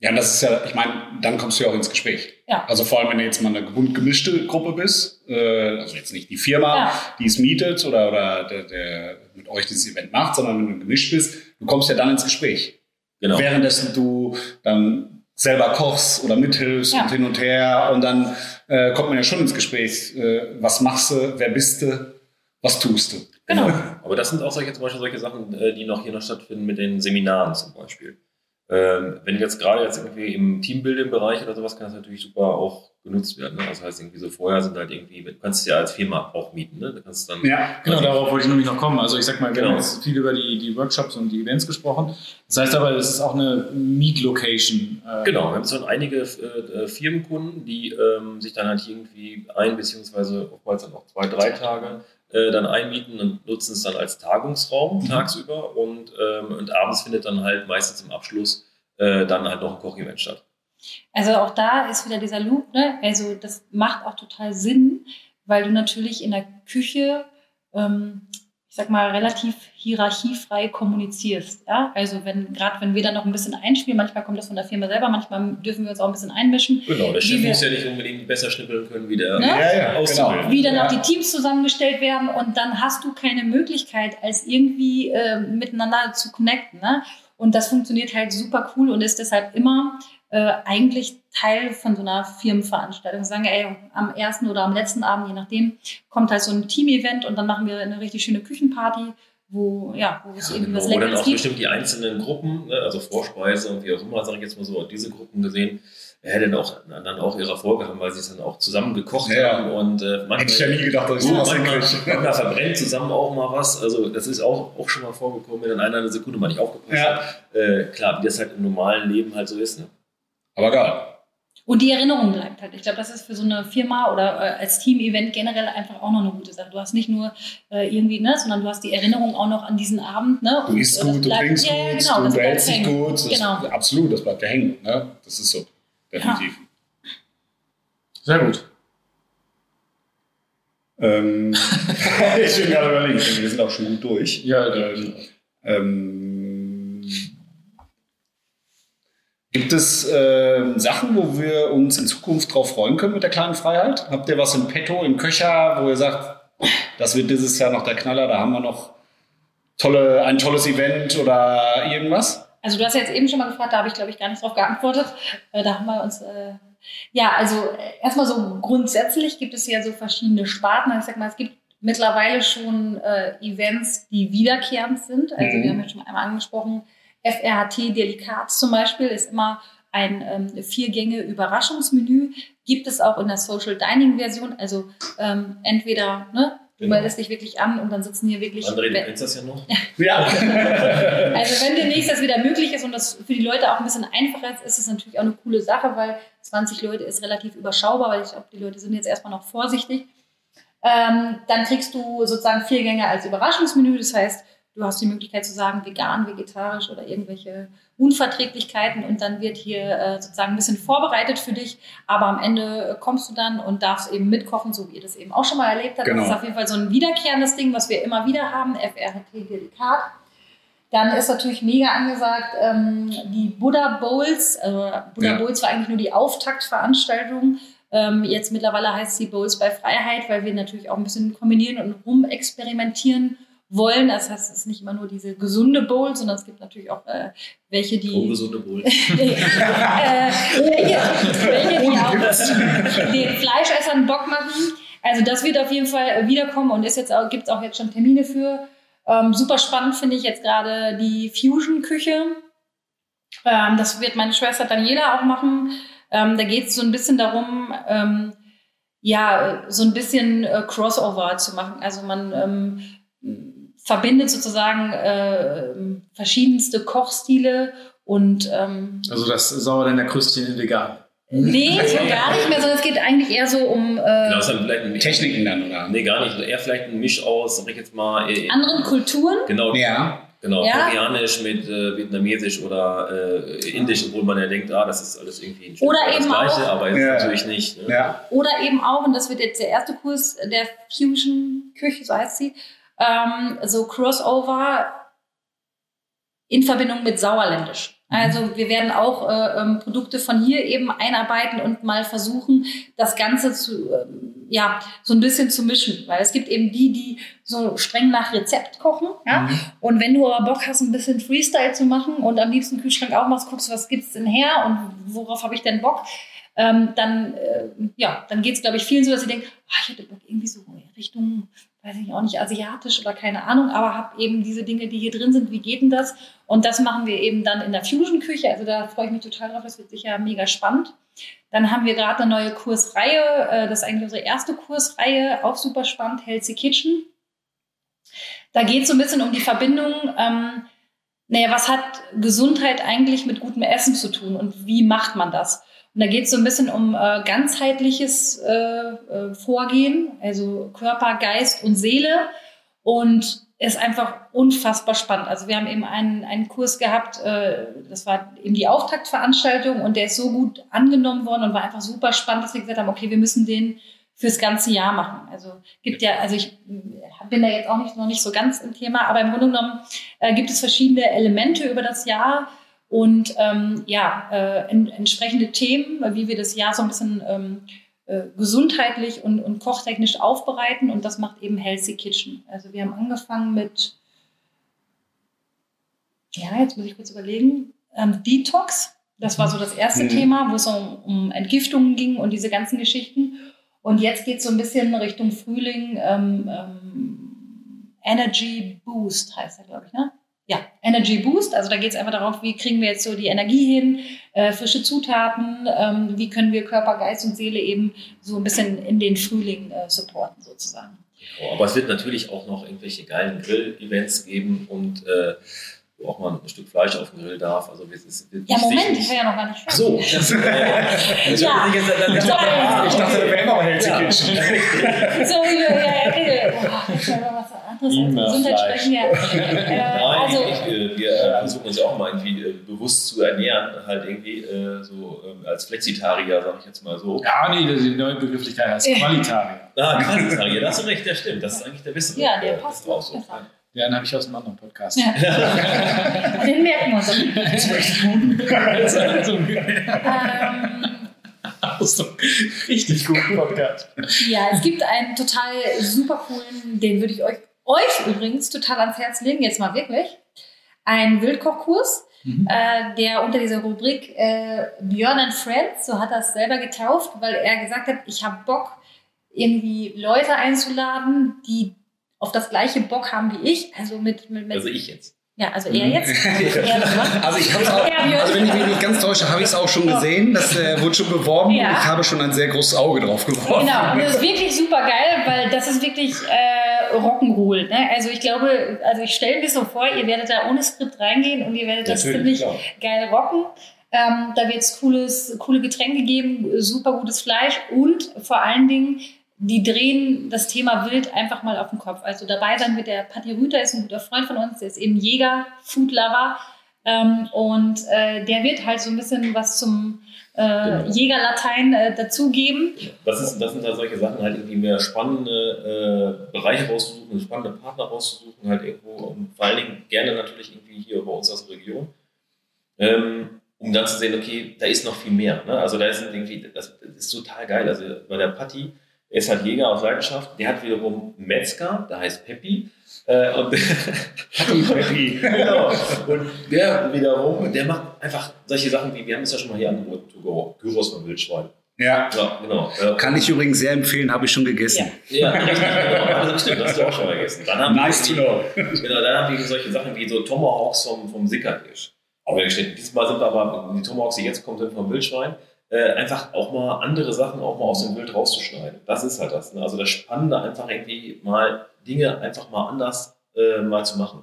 Ja, und das ist ja, ich meine, dann kommst du ja auch ins Gespräch. Ja. Also vor allem, wenn du jetzt mal eine bunt gemischte Gruppe bist, äh, also jetzt nicht die Firma, Ja. die es mietet oder, oder der, der mit euch dieses Event macht, sondern wenn du gemischt bist, du kommst ja dann ins Gespräch. Genau. Währenddessen du dann selber kochst oder mithilfst Ja. und hin und her und dann äh, kommt man ja schon ins Gespräch. Äh, was machst du? Wer bist du? Was tust du? Genau. Aber das sind auch solche, zum Beispiel solche Sachen, äh, die noch hier noch stattfinden mit den Seminaren zum Beispiel. Ähm, wenn jetzt gerade jetzt irgendwie im Teambuilding-Bereich oder sowas, kann das natürlich super auch genutzt werden. Ne? Das heißt, irgendwie so vorher sind halt irgendwie, du kannst es ja als Firma auch mieten. Ne? Du kannst dann Ja, Genau, darauf wollte ich nämlich noch kommen. Also ich sag mal, wir Genau. haben jetzt viel über die, die Workshops und die Events gesprochen. Das heißt aber, es ist auch eine Meet-Location. Äh, Genau, wir haben schon einige äh, äh, Firmenkunden, die ähm, sich dann halt irgendwie ein, beziehungsweise oftmals dann auch zwei, drei Tage äh, dann einmieten und nutzen es dann als Tagungsraum Mhm. tagsüber und, ähm, und abends findet dann halt meistens im Abschluss äh, dann halt noch ein Kochevent statt. Also auch da ist wieder dieser Loop, ne? Also das macht auch total Sinn, weil du natürlich in der Küche, ähm, sag mal, relativ hierarchiefrei kommunizierst. Ja? Also wenn, gerade wenn wir dann noch ein bisschen einspielen, manchmal kommt das von der Firma selber, manchmal dürfen wir uns auch ein bisschen einmischen. Genau, der Chef Wie wir- muss ja nicht unbedingt besser schnippeln können wie der Ne? ja, ja genau. Wie dann Ja. auch die Teams zusammengestellt werden und dann hast du keine Möglichkeit, als irgendwie äh, miteinander zu connecten. Ne? Und das funktioniert halt super cool und ist deshalb immer äh, eigentlich Teil von so einer Firmenveranstaltung. Wir sagen, ey, am ersten oder am letzten Abend, je nachdem, kommt halt so ein Team-Event und dann machen wir eine richtig schöne Küchenparty, wo, ja, wo es Ja, irgendwie genau. was Wo dann Leckeres auch gibt. bestimmt die einzelnen Gruppen, ne, also Vorspeise und wie auch immer, sage ich jetzt mal so, diese Gruppen gesehen, ja, dann auch, dann auch ihre Erfolge haben, weil sie es dann auch zusammen gekocht Ja. haben und äh, manchmal, Hätte ich ja nie gedacht, dass ich sowas manchmal, manchmal verbrennt zusammen auch mal was. Also das ist auch, auch schon mal vorgekommen, wenn dann einer eine Sekunde mal nicht aufgepasst Ja. hat. Äh, klar, wie das halt im normalen Leben halt so ist. Ne? Aber geil. Und die Erinnerung bleibt halt. Ich glaube, das ist für so eine Firma oder äh, als Team-Event generell einfach auch noch eine gute Sache. Du hast nicht nur äh, irgendwie, ne, sondern du hast die Erinnerung auch noch an diesen Abend. Ne? Du Und, isst äh, das gut, du trinkst ja, gut, ja, genau, du behältst dich gut. Das, Genau. Absolut, das bleibt ja hängen. Ne? Das ist so. Definitiv. Sehr gut. Ähm, ich bin gerade überlegt, wir sind auch schon gut durch. Ja, Ähm, ähm, gibt es ähm, Sachen, wo wir uns in Zukunft drauf freuen können mit der kleinen Freiheit? Habt ihr was im Petto, im Köcher, wo ihr sagt, das wird dieses Jahr noch der Knaller, da haben wir noch tolle, ein tolles Event oder irgendwas? Also du hast ja jetzt eben schon mal gefragt, da habe ich glaube ich gar nicht drauf geantwortet. Äh, da haben wir uns, äh, ja, also äh, erstmal so grundsätzlich gibt es ja so verschiedene Sparten. Ich sag mal, es gibt mittlerweile schon äh, Events, die wiederkehrend sind. Also Mhm. wir haben ja schon einmal angesprochen, FRHT Delikat zum Beispiel ist immer ein ähm, Vier-Gänge-Überraschungsmenü. Gibt es auch in der Social Dining-Version. Also ähm, entweder ne, du Genau. meldest dich wirklich an und dann sitzen hier wirklich André, du kennst das ja noch. Ja. also wenn demnächst das wieder möglich ist und das für die Leute auch ein bisschen einfacher ist, ist es natürlich auch eine coole Sache, weil 20 Leute ist relativ überschaubar, weil ich glaube, die Leute sind jetzt erstmal noch vorsichtig. Ähm, dann kriegst du sozusagen vier Gänge als Überraschungsmenü. Das heißt, du hast die Möglichkeit zu sagen, vegan, vegetarisch oder irgendwelche Unverträglichkeiten und dann wird hier äh, sozusagen ein bisschen vorbereitet für dich. Aber am Ende kommst du dann und darfst eben mitkochen, so wie ihr das eben auch schon mal erlebt habt. Genau. Das ist auf jeden Fall so ein wiederkehrendes Ding, was wir immer wieder haben, FRHT Delikat. Dann ist natürlich mega angesagt ähm, die Buddha Bowls. Also Buddha Ja. Bowls war eigentlich nur die Auftaktveranstaltung Ähm, jetzt mittlerweile heißt sie Bowls bei Freiheit, weil wir natürlich auch ein bisschen kombinieren und rumexperimentieren wollen. Das heißt, es ist nicht immer nur diese gesunde Bowl, sondern es gibt natürlich auch äh, welche, die. Ungesunde Bowl. äh, welche, welche, die auch den Fleischessern Bock machen. Also das wird auf jeden Fall wiederkommen und ist jetzt gibt es auch jetzt schon Termine für. Ähm, super spannend finde ich jetzt gerade die Fusion-Küche. Ähm, das wird meine Schwester Daniela auch machen. Ähm, da geht es so ein bisschen darum, ähm, ja, so ein bisschen äh, Crossover zu machen. Also man ähm, verbindet sozusagen äh, verschiedenste Kochstile und ähm, Also das Sauerländer Krüstchen vegan. nee, so gar nicht mehr, sondern es geht eigentlich eher so um äh, Genau, ist dann vielleicht ein Techniken dann, oder? Nee, gar nicht. Eher vielleicht ein Misch aus, sag ich jetzt mal. Äh, anderen Kulturen. Genau, Ja. genau Ja. koreanisch mit äh, vietnamesisch oder äh, indisch, obwohl man ja denkt, ah, das ist alles irgendwie ein Stück Oder eben das Gleiche, auch- aber ist Ja. natürlich nicht. Ne? Ja. Oder eben auch, und das wird jetzt der erste Kurs der Fusion-Küche, so heißt sie, ähm, so Crossover in Verbindung mit Sauerländisch. Also wir werden auch äh, ähm, Produkte von hier eben einarbeiten und mal versuchen, das Ganze zu, ähm, ja, so ein bisschen zu mischen. Weil es gibt eben die, die so streng nach Rezept kochen. Ja? Und wenn du aber Bock hast, ein bisschen Freestyle zu machen und am liebsten Kühlschrank aufmachst, guckst, was gibt's denn her und worauf habe ich denn Bock, ähm, dann, äh, ja, dann geht's glaube ich, vielen so, dass sie denken, ah, ich hätte Bock irgendwie so in Richtung, weiß ich auch nicht, asiatisch oder keine Ahnung, aber habe eben diese Dinge, die hier drin sind, wie geht denn das? Und das machen wir eben dann in der Fusion-Küche, also da freue ich mich total drauf, das wird sicher mega spannend. Dann haben wir gerade eine neue Kursreihe, äh, das ist eigentlich unsere erste Kursreihe, auch super spannend, Healthy Kitchen. Da geht es so ein bisschen um die Verbindung, ähm, naja, was hat Gesundheit eigentlich mit gutem Essen zu tun und wie macht man das? Und da geht es so ein bisschen um äh, ganzheitliches äh, äh, Vorgehen, also Körper, Geist und Seele. Und ist einfach unfassbar spannend. Also wir haben eben einen, einen Kurs gehabt, äh, das war eben die Auftaktveranstaltung und der ist so gut angenommen worden und war einfach super spannend, dass wir gesagt haben, okay, wir müssen den fürs ganze Jahr machen. Also gibt ja, also ich bin da jetzt auch nicht, noch nicht so ganz im Thema, aber im Grunde genommen äh, gibt es verschiedene Elemente über das Jahr und ähm, ja, äh, en entsprechende Themen, wie wir das Jahr so ein bisschen ähm, äh, gesundheitlich und, und kochtechnisch aufbereiten und das macht eben Healthy Kitchen. Also wir haben angefangen mit, ja, jetzt muss ich kurz überlegen, ähm, Detox. Das war so das erste Mhm. Thema, wo es um, um Entgiftungen ging und diese ganzen Geschichten. Und jetzt geht es so ein bisschen Richtung Frühling. Ähm, ähm, Energy Boost heißt er, glaube ich, ne? Energy Boost. Also da geht es einfach darauf, wie kriegen wir jetzt so die Energie hin, äh, frische Zutaten, ähm, wie können wir Körper, Geist und Seele eben so ein bisschen in den Frühling äh, supporten sozusagen. Aber es wird natürlich auch noch irgendwelche geilen Grill-Events geben und äh, wo auch mal ein Stück Fleisch auf den Grill darf. Also es ist, wird Ja, Moment, ich war ja noch gar nicht fertig. so, das, äh, das Ja. ich jetzt, das, das, Ja. Ich dachte, da wäre immer Healthy Ja. Kitchen. So, ja, ja, ja, rede. Boah, ich will über was anderes als Gesundheit sprechen. Ja. Äh, Nein, also, ich, äh, wir äh, versuchen uns ja auch mal irgendwie äh, bewusst zu ernähren, halt irgendwie äh, so ähm, als Flexitarier, sage ich jetzt mal so. Ja, nee, die neue Begrifflichkeit heißt Ja. Qualitarier. Ah, Quasitarier, da hast du recht, das stimmt. Das ist eigentlich der bessere. Ja, der äh, passt draus. noch besser. Ja, den habe ich aus einem anderen Podcast. Ja. den merken wir uns. Das war echt gut. Also, Ähm, einem richtig guten Podcast. ja, es gibt einen total super coolen, den würde ich euch, euch übrigens total ans Herz legen, jetzt mal wirklich. Ein Wildkochkurs, Mhm. äh, der unter dieser Rubrik äh, Björn and Friends, so hat er es selber getauft, weil er gesagt hat, ich habe Bock, irgendwie Leute einzuladen, die auf das gleiche Bock haben wie ich, also mit, mit, mit Also ich jetzt. ja, also er jetzt. Er, Also ich hab's auch, also wenn ich mich nicht ganz täusche, habe ich es auch schon gesehen. Das äh, wurde schon beworben Ja. und ich habe schon ein sehr großes Auge drauf geworfen. Genau, und das ist wirklich super geil, weil das ist wirklich äh, Rock'n'Roll. Ne? Also ich glaube, also ich stelle mir so vor, ihr werdet da ohne Skript reingehen und ihr werdet das ziemlich klar. geil rocken. Ähm, da wird es cooles, coole Getränke geben, super gutes Fleisch und vor allen Dingen, die drehen das Thema Wild einfach mal auf den Kopf. Also dabei sein wird der Patti Rüther, ist ein guter Freund von uns, der ist eben Jäger, Foodlover. Ähm, und äh, der wird halt so ein bisschen was zum äh, Genau. Jägerlatein äh, dazugeben. Das, ist, das sind da solche Sachen, halt irgendwie mehr spannende äh, Bereiche rauszusuchen, spannende Partner rauszusuchen, halt irgendwo und vor allen Dingen gerne natürlich irgendwie hier bei uns aus der Region. Ähm, um um dann zu sehen, okay, da ist noch viel mehr. Ne? Also da ist irgendwie, das, das ist total geil. Also bei der Patti, er ist halt Jäger aus Leidenschaft, der hat wiederum Metzger, der heißt Peppi. Äh, und Peppi. genau. Und der wiederum, der macht einfach solche Sachen wie, wir haben es ja schon mal hier angeboten, to go, Gyros von Wildschwein. Ja. Ja, genau. Äh, Kann ich übrigens sehr empfehlen, habe ich schon gegessen. ja, richtig, genau. Also stimmt, das hast du auch schon mal gegessen. Dann haben Nice to wir, know. Genau, dann haben wir solche Sachen wie so Tomahawks vom, vom Sickertisch. Aber geschnitten. Diesmal sind aber die Tomahawks, die jetzt kommen, sind vom Wildschwein. Äh, einfach auch mal andere Sachen auch mal aus dem Wild rauszuschneiden. Das ist halt das. Ne? Also das Spannende, einfach irgendwie mal Dinge einfach mal anders äh, mal zu machen.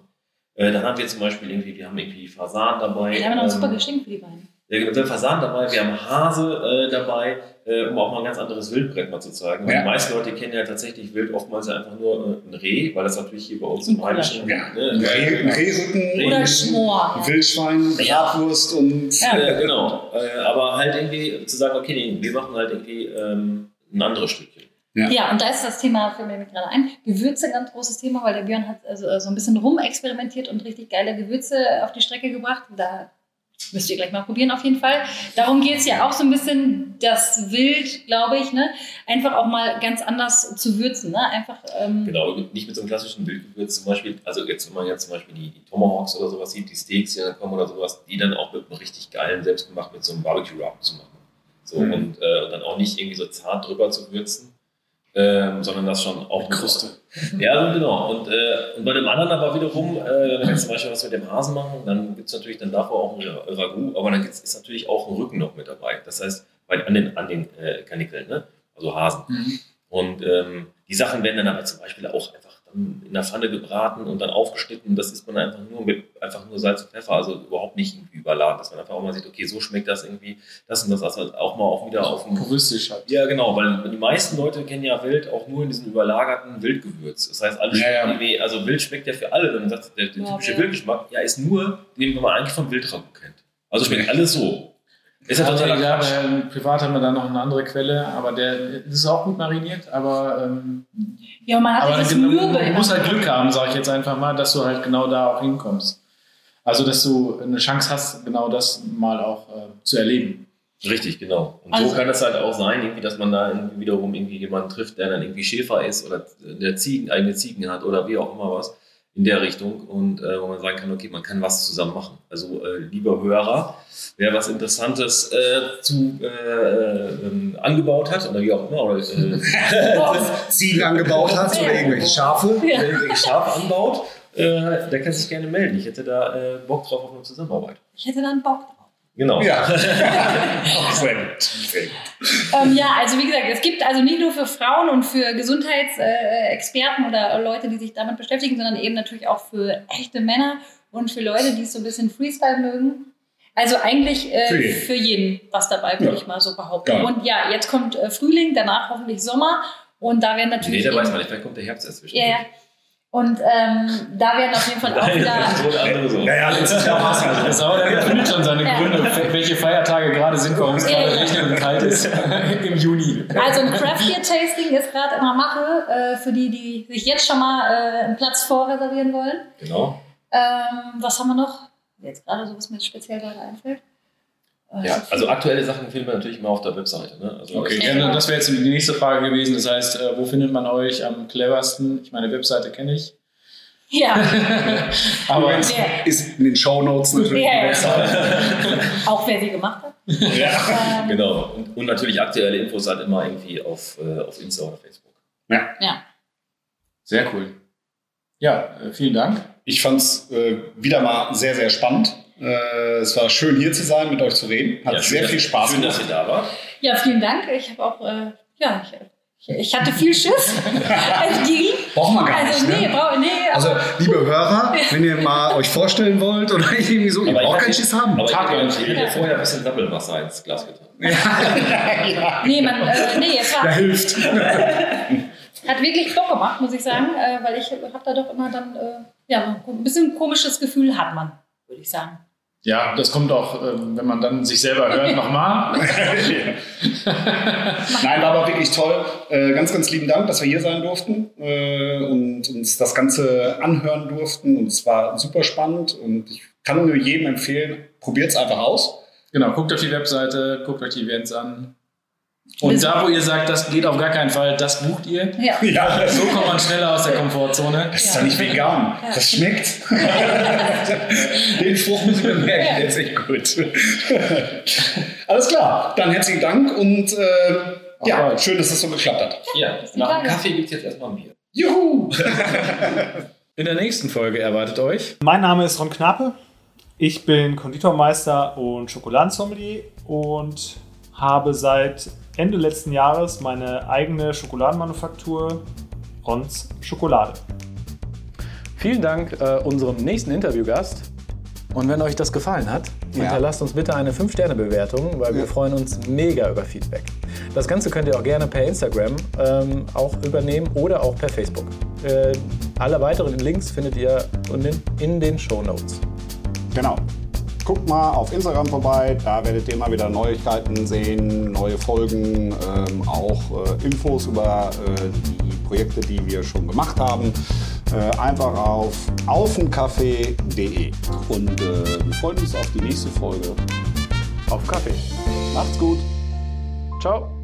Äh, dann haben wir zum Beispiel irgendwie, wir haben irgendwie Fasan dabei. Wir haben noch ein super ähm, Geschenk für die beiden. Ja, wir haben Fasan dabei, wir haben Hase äh, dabei, äh, um auch mal ein ganz anderes Wildbrett mal zu zeigen. Ja. Die meisten Leute kennen ja tatsächlich Wild oftmals ja einfach nur äh, ein Reh, weil das natürlich hier bei uns Ein im Heimischen... Ja, ne, ein Reh- ein Rehrücken, Reh- Oder Schmor. Wildschwein, Bratwurst und Ja. äh, genau. Äh, aber halt irgendwie zu sagen, okay, nee, wir machen halt irgendwie ähm, ein anderes Stückchen. Ja, und da ist das Thema, fällt mir gerade ein, Gewürze ein ganz großes Thema, weil der Björn hat also so ein bisschen rumexperimentiert und richtig geile Gewürze auf die Strecke gebracht. Da müsst ihr gleich mal probieren auf jeden Fall. Darum geht es ja auch so ein bisschen, das Wild, glaube ich, ne, einfach auch mal ganz anders zu würzen. Ne? Einfach, ähm, Genau, nicht mit so einem klassischen Wildgewürz zum Beispiel, also jetzt, wenn man jetzt zum Beispiel die, die Tomahawks oder sowas sieht, die Steaks, die dann kommen oder sowas, die dann auch mit einem richtig geilen, selbstgemacht mit so einem Barbecue-Rub zu machen. So, Mhm. und, äh, und dann auch nicht irgendwie so zart drüber zu würzen, ähm, sondern das schon auch. Kruste. Ja, so genau. Und, äh, und bei dem anderen aber wiederum, äh, wenn wir zum Beispiel was mit dem Hasen machen, dann gibt es natürlich dann davor auch ein Ragout, aber dann gibt's, ist natürlich auch ein Rücken noch mit dabei. Das heißt, bei, an den, an den äh, Karnickeln, ne? also Hasen. Mhm. Und ähm, die Sachen werden dann aber zum Beispiel auch in der Pfanne gebraten und dann aufgeschnitten. Das isst man einfach nur mit einfach nur Salz und Pfeffer, also überhaupt nicht irgendwie überladen, dass man einfach auch mal sieht, okay, so schmeckt das irgendwie, das und das, also auch mal auch wieder auf dem Puristisch halt. ja, genau, weil die meisten Leute kennen ja Wild auch nur in diesem überlagerten Wildgewürz. Das heißt, alles Ja, ja. schmeckt irgendwie, also Wild schmeckt ja für alle. Wenn man sagt, der, der Ja, typische ja. Wildgeschmack, ja, ist nur, den man eigentlich vom Wildragout kennt. Also schmeckt alles so. Ist ja totaler ja, Quatsch. weil privat haben wir da noch eine andere Quelle, aber der das ist auch gut mariniert, aber, ähm, ja, man hat aber dieses genau, Mürbe. du musst halt. Glück haben, sage ich jetzt einfach mal, dass du halt genau da auch hinkommst. Also, dass du eine Chance hast, genau das mal auch äh, zu erleben. Richtig, genau. Und Also- so kann es halt auch sein, irgendwie, dass man da irgendwie wiederum irgendwie jemanden trifft, der dann irgendwie Schäfer ist oder der Ziegen, eigene Ziegen hat oder wie auch immer was in der Richtung und äh, wo man sagen kann, okay, man kann was zusammen machen. Also äh, lieber Hörer, wer was Interessantes äh, zu äh, ähm, angebaut hat oder wie auch immer oder äh, Ziegen angebaut hast oder irgendwelche Schafe. Ja. irgendwelche Schafe anbaut, äh, der kann sich gerne melden. Ich hätte da Bock drauf auf eine Zusammenarbeit. Ich hätte da einen Bock drauf. Genau. Ja. Ähm, ja, also wie gesagt, es gibt also nicht nur für Frauen und für Gesundheitsexperten oder Leute, die sich damit beschäftigen, sondern eben natürlich auch für echte Männer und für Leute, die es so ein bisschen Freestyle mögen. Also eigentlich äh, Für jeden. für jeden was dabei, würde Ja. ich mal so behaupten. Geil. Und ja, jetzt kommt äh, Frühling, danach hoffentlich Sommer und da werden Nee, natürlich. der weiß eben- man nicht, vielleicht kommt der Herbst erst. Ja, ja. Und ähm, da werden auf jeden Fall auch wieder. so eine andere so. Ja, ja, letztes Jahr war es halt. Das aber der findet schon seine Ja. Gründe, welche Feiertage gerade sind, warum es gerade regnet und kalt ist im Juni. Also ein Craft Beer Tasting ist gerade immer Mache, äh, für die, die sich jetzt schon mal äh, einen Platz vorreservieren wollen. Genau. Ähm, was haben wir noch? Jetzt gerade so, was mir jetzt speziell gerade einfällt. Äh, Ja, also aktuelle Sachen finden wir natürlich mal auf der Webseite. Ne? Also Okay, Ja. ja, das wäre jetzt die nächste Frage gewesen. Das heißt, äh, wo findet man euch am cleversten? Ich meine, Webseite kenne ich. ja, Aber ja. Ist in den Shownotes natürlich. Ja, die ja. Webseite. auch wer sie gemacht hat. Ja. Ähm, Genau. Und, und natürlich aktuelle Infos halt immer irgendwie auf, äh, auf Insta oder Facebook. ja. sehr cool. Ja, äh, vielen Dank. Ich fand es äh, wieder mal sehr, sehr spannend. Äh, es war schön hier zu sein, mit euch zu reden. Hat Ja, schön, sehr dass- viel Spaß Schön, dass gemacht. ihr da wart. ja, vielen Dank. Ich habe auch, äh, ja, ich, ich, hatte viel Schiss. Braucht man gar Also, nicht. nee, Ne? brauch, nee. Also, liebe Hörer, wenn ihr mal euch vorstellen wollt oder irgendwie so, ihr braucht keinen Schiss haben. Aber ich Tag ich hätte vorher ein bisschen Sammelwasser ins Glas getan. nee, man, äh, nee, es war, Der hilft. Hat wirklich Bock gemacht, muss ich sagen, äh, weil ich habe da doch immer dann, äh, ja, ein bisschen komisches Gefühl hat man, würde ich sagen. Ja, das kommt auch, ähm, wenn man dann sich selber hört, nochmal. Nein, war aber wirklich toll. Äh, ganz, ganz lieben Dank, dass wir hier sein durften äh, und uns das Ganze anhören durften. Und es war super spannend und ich kann nur jedem empfehlen, probiert es einfach aus. Genau, guckt auf die Webseite, guckt euch die Events an. Und da, wo ihr sagt, das geht auf gar keinen Fall, das bucht ihr. Ja. Ja, So kommt man schneller aus der Komfortzone. das ist doch nicht vegan. Das schmeckt. Den Spruch muss ich mir merken, der ist echt gut. Alles klar, dann herzlichen Dank und äh, ja, Alright. schön, dass das so geklappt hat. Ja, nach dem. Kaffee gibt es jetzt erstmal ein Bier. Juhu! In der nächsten Folge erwartet euch Mein Name ist Ron Knappe. Ich bin Konditormeister und Schokoladensommelier und habe seit Ende letzten Jahres meine eigene Schokoladenmanufaktur Rons Schokolade. Vielen Dank äh, unserem nächsten Interviewgast. Und wenn euch das gefallen hat, hinterlasst uns bitte eine 5-Sterne-Bewertung, weil wir freuen uns mega über Feedback. Das Ganze könnt ihr auch gerne per Instagram ähm, auch übernehmen oder auch per Facebook. Äh, alle weiteren Links findet ihr unten in den Show Notes. Genau. Guckt mal auf Instagram vorbei, da werdet ihr immer wieder Neuigkeiten sehen, neue Folgen, ähm, auch äh, Infos über äh, die Projekte, die wir schon gemacht haben. Äh, einfach auf aufenkaffee.de. Und äh, wir freuen uns auf die nächste Folge. Auf Kaffee. Macht's gut! Ciao.